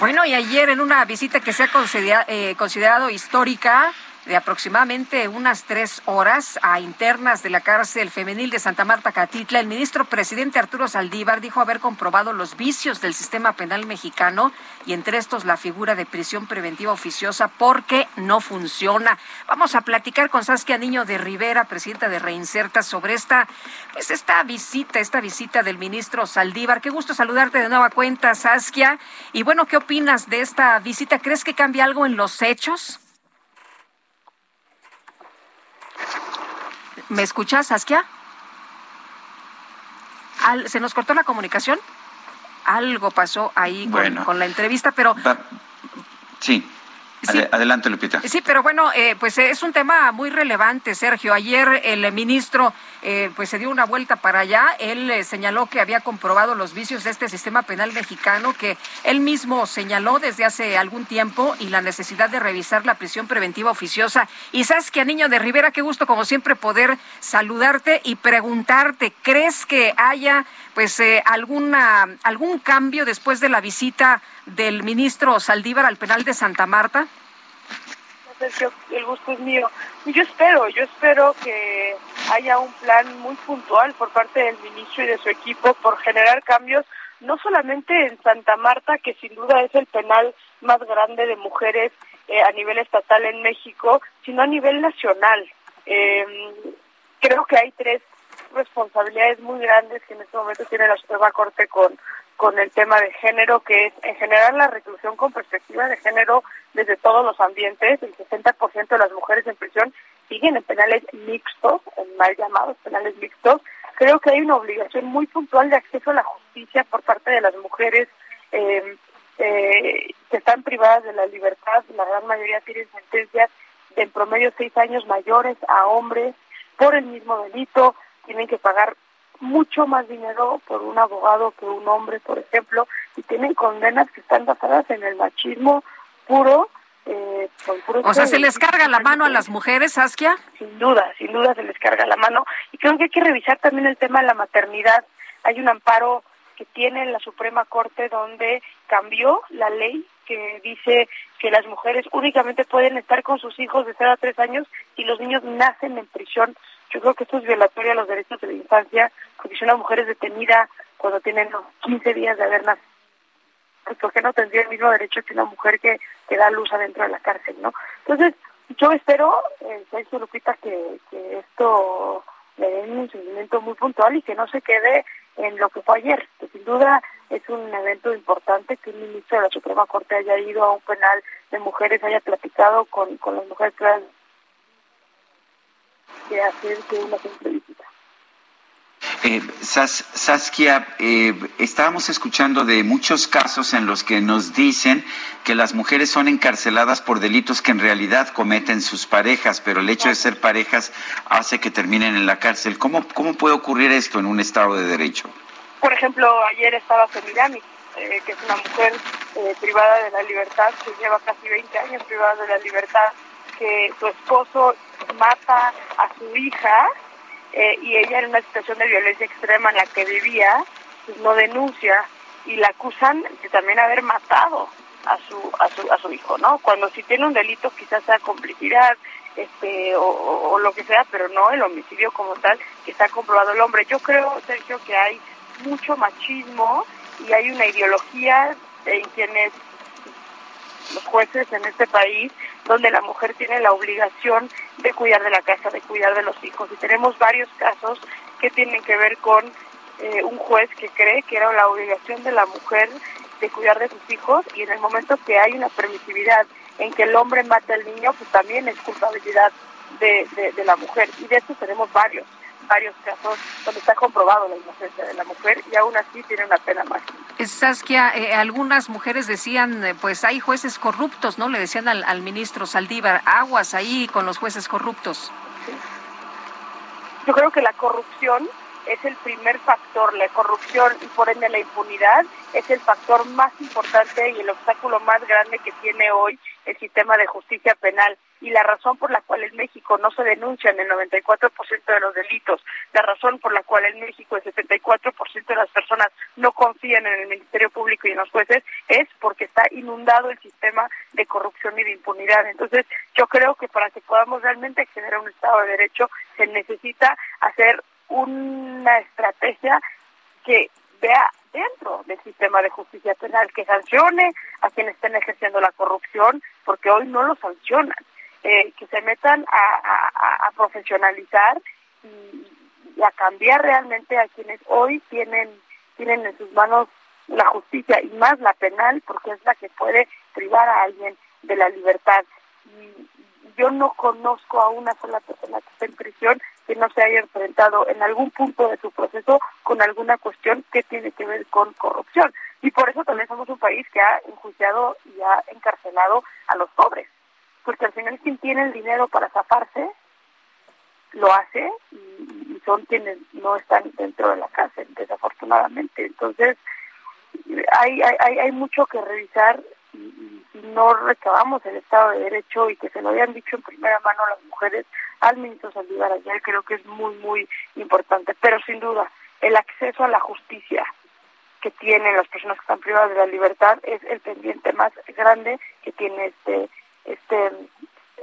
Bueno, y ayer en una visita que se ha eh, considerado histórica, de aproximadamente unas tres horas a internas de la cárcel femenil de Santa Marta Catitla, el ministro presidente Arturo Saldívar dijo haber comprobado los vicios del sistema penal mexicano y entre estos la figura de prisión preventiva oficiosa porque no funciona. Vamos a platicar con Saskia Niño de Rivera, presidenta de Reinserta, sobre esta, pues esta visita, esta visita del ministro Saldívar. Qué gusto saludarte de nueva cuenta, Saskia. Y bueno, ¿qué opinas de esta visita? ¿Crees que cambia algo en los hechos? ¿Me escuchas, Saskia? Al- ¿Se nos cortó la comunicación? Algo pasó ahí con, la entrevista, pero Va- Sí. Sí. Adelante, Lupita. Sí, pero bueno, eh, pues eh, es un tema muy relevante, Sergio. Ayer el ministro eh, pues se dio una vuelta para allá. Él eh, señaló que había comprobado los vicios de este sistema penal mexicano que él mismo señaló desde hace algún tiempo y la necesidad de revisar la prisión preventiva oficiosa. Y sabes que, Niño de Rivera, qué gusto como siempre poder saludarte y preguntarte, ¿crees que haya pues eh, alguna algún cambio después de la visita del ministro Saldívar al penal de Santa Marta? El gusto es mío. Yo espero, yo espero que haya un plan muy puntual por parte del ministro y de su equipo por generar cambios, no solamente en Santa Marta, que sin duda es el penal más grande de mujeres eh, a nivel estatal en México, sino a nivel nacional. Eh, creo que hay tres responsabilidades muy grandes que en este momento tiene la Suprema Corte con, con el tema de género, que es en general la reclusión con perspectiva de género desde todos los ambientes. El 60% de las mujeres en prisión siguen en penales mixtos, en mal llamados penales mixtos. Creo que hay una obligación muy puntual de acceso a la justicia por parte de las mujeres eh, eh, que están privadas de la libertad. La gran mayoría tienen sentencias de en promedio seis años mayores a hombres por el mismo delito. Tienen que pagar mucho más dinero por un abogado que un hombre, por ejemplo, y tienen condenas que están basadas en el machismo puro. Eh, con puro O sea, ¿se les carga la mano a las mujeres, Saskia? Sin duda, sin duda se les carga la mano. Y creo que hay que revisar también el tema de la maternidad. Hay un amparo que tiene la Suprema Corte donde cambió la ley que dice que las mujeres únicamente pueden estar con sus hijos de 0 a 3 años y los niños nacen en prisión. Yo creo que esto es violatorio a los derechos de la infancia, porque si una mujer es detenida cuando tiene no, 15 días de haber nacido, pues ¿por qué no tendría el mismo derecho que una mujer que, que da luz adentro de la cárcel, no? Entonces, yo espero, eh, Lupita, que, que esto le den un seguimiento muy puntual y que no se quede en lo que fue ayer, que sin duda es un evento importante que un ministro de la Suprema Corte haya ido a un penal de mujeres, haya platicado con, con las mujeres trans, que hacer que una simple. Eh, Sas- Saskia, eh, estábamos escuchando de muchos casos en los que nos dicen que las mujeres son encarceladas por delitos que en realidad cometen sus parejas, pero el hecho de ser parejas hace que terminen en la cárcel. ¿Cómo, cómo puede ocurrir esto en un Estado de Derecho? Por ejemplo, ayer estaba Semirami, eh, que es una mujer eh, privada de la libertad, que lleva casi 20 años privada de la libertad, que su esposo mata a su hija eh, y ella en una situación de violencia extrema en la que vivía, pues no denuncia y la acusan de también haber matado a su a su a su hijo, ¿no? Cuando si tiene un delito quizás sea complicidad, este o, o- o lo que sea, pero no el homicidio como tal que está comprobado el hombre. Yo creo, Sergio, que hay mucho machismo y hay una ideología en quienes los jueces en este país donde la mujer tiene la obligación de cuidar de la casa, de cuidar de los hijos. Y tenemos varios casos que tienen que ver con eh, un juez que cree que era la obligación de la mujer de cuidar de sus hijos y en el momento que hay una permisividad en que el hombre mata al niño, pues también es culpabilidad de, de, la mujer. Y de estos tenemos varios, varios casos donde está comprobado la inocencia de la mujer y aún así tiene una pena máxima. Saskia, eh, algunas mujeres decían, eh, pues hay jueces corruptos, ¿no? Le decían al, al ministro Saldívar, aguas ahí con los jueces corruptos. Yo creo que la corrupción es el primer factor, la corrupción y por ende la impunidad es el factor más importante y el obstáculo más grande que tiene hoy el sistema de justicia penal y la razón por la cual en México no se denuncian el 94% de los delitos, la razón por la cual en México el 74% de las personas no confían en el Ministerio Público y en los jueces es porque está inundado el sistema de corrupción y de impunidad. Entonces, yo creo que para que podamos realmente acceder a un Estado de Derecho se necesita hacer una estrategia que vea dentro del sistema de justicia penal, que sancione a quienes estén ejerciendo la corrupción, porque hoy no lo sancionan, que se metan a, profesionalizar y, a cambiar realmente a quienes hoy tienen, tienen en sus manos la justicia y más la penal, porque es la que puede privar a alguien de la libertad. Y yo no conozco a una sola persona que esté en prisión que no se haya enfrentado en algún punto de su proceso con alguna cuestión que tiene que ver con corrupción. Y por eso también somos un país que ha enjuiciado y ha encarcelado a los pobres. Porque al final quien tiene el dinero para zafarse, lo hace y, son quienes no están dentro de la cárcel, desafortunadamente. Entonces, hay, hay, hay mucho que revisar y, si no recabamos el Estado de Derecho y que se lo hayan dicho en primera mano las mujeres al ministro Saldívar ayer, creo que es muy, muy importante. Pero sin duda, el acceso a la justicia que tienen las personas que están privadas de la libertad es el pendiente más grande que tiene este este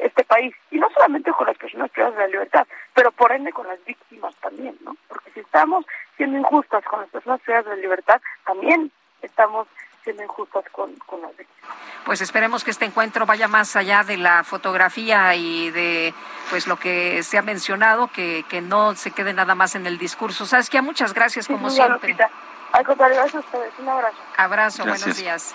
este país y no solamente con las personas privadas de la libertad, pero por ende con las víctimas también, ¿no? Porque si estamos siendo injustas con las personas privadas de la libertad, también estamos siendo injustas con, con las víctimas. Pues esperemos que este encuentro vaya más allá de la fotografía y de pues lo que se ha mencionado, que, que no se quede nada más en el discurso. Saskia, muchas gracias como siempre. Al contrario, gracias a ustedes. Un abrazo. Abrazo, buenos días.